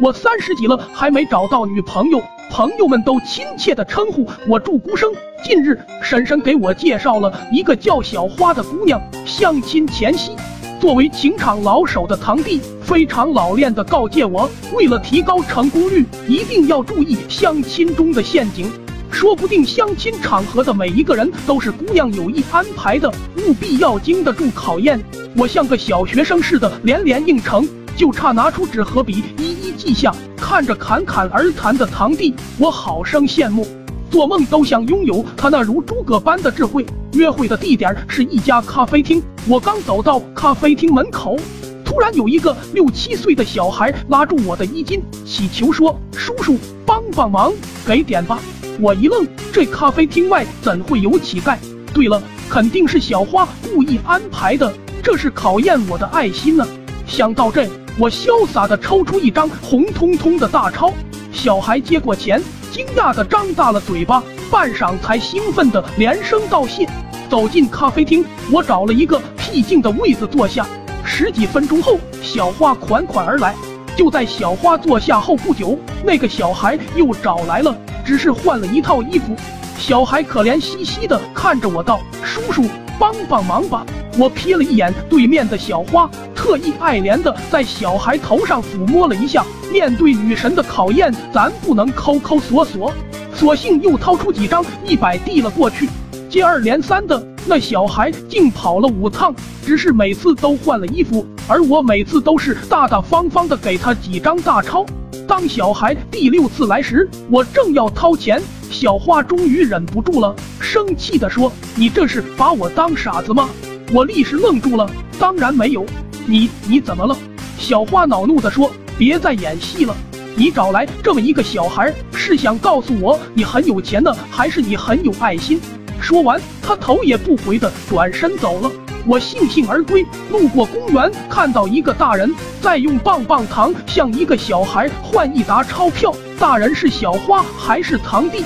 我三十几了还没找到女朋友，朋友们都亲切的称呼我祝孤生。近日，婶婶给我介绍了一个叫小花的姑娘，相亲前夕，作为情场老手的堂弟非常老练的告诫我，为了提高成功率，一定要注意相亲中的陷阱。说不定相亲场合的每一个人都是姑娘有意安排的，务必要经得住考验。我像个小学生似的连连应承，就差拿出纸和笔一一记下。看着侃侃而谈的堂弟，我好生羡慕，做梦都想拥有他那如诸葛般的智慧。约会的地点是一家咖啡厅，我刚走到咖啡厅门口，突然有一个六七岁的小孩拉住我的衣襟，乞求说：“叔叔，帮帮忙，给点吧。”我一愣，这咖啡厅外怎会有乞丐？对了，肯定是小花故意安排的，这是考验我的爱心呢。想到这，我潇洒的抽出一张红彤彤的大钞。小孩接过钱，惊讶的张大了嘴巴，半晌才兴奋的连声道谢。走进咖啡厅，我找了一个僻静的位子坐下。十几分钟后，小花款款而来。就在小花坐下后不久，那个小孩又找来了。只是换了一套衣服，小孩可怜兮兮的看着我道：“叔叔，帮帮忙吧！”我瞥了一眼对面的小花，特意爱怜的在小孩头上抚摸了一下。面对女神的考验，咱不能抠抠索索，索性又掏出几张一百递了过去。接二连三的，那小孩竟跑了五趟，只是每次都换了衣服，而我每次都是大大方方的给他几张大钞。当小孩第六次来时，我正要掏钱，小花终于忍不住了，生气地说：“你这是把我当傻子吗？”我立时愣住了，当然没有。你你怎么了？小花恼怒地说：“别再演戏了，你找来这么一个小孩，是想告诉我你很有钱呢，还是你很有爱心？”说完，他头也不回地转身走了。我悻悻而归，路过公园，看到一个大人在用棒棒糖向一个小孩换一沓钞票。大人是小花还是堂弟？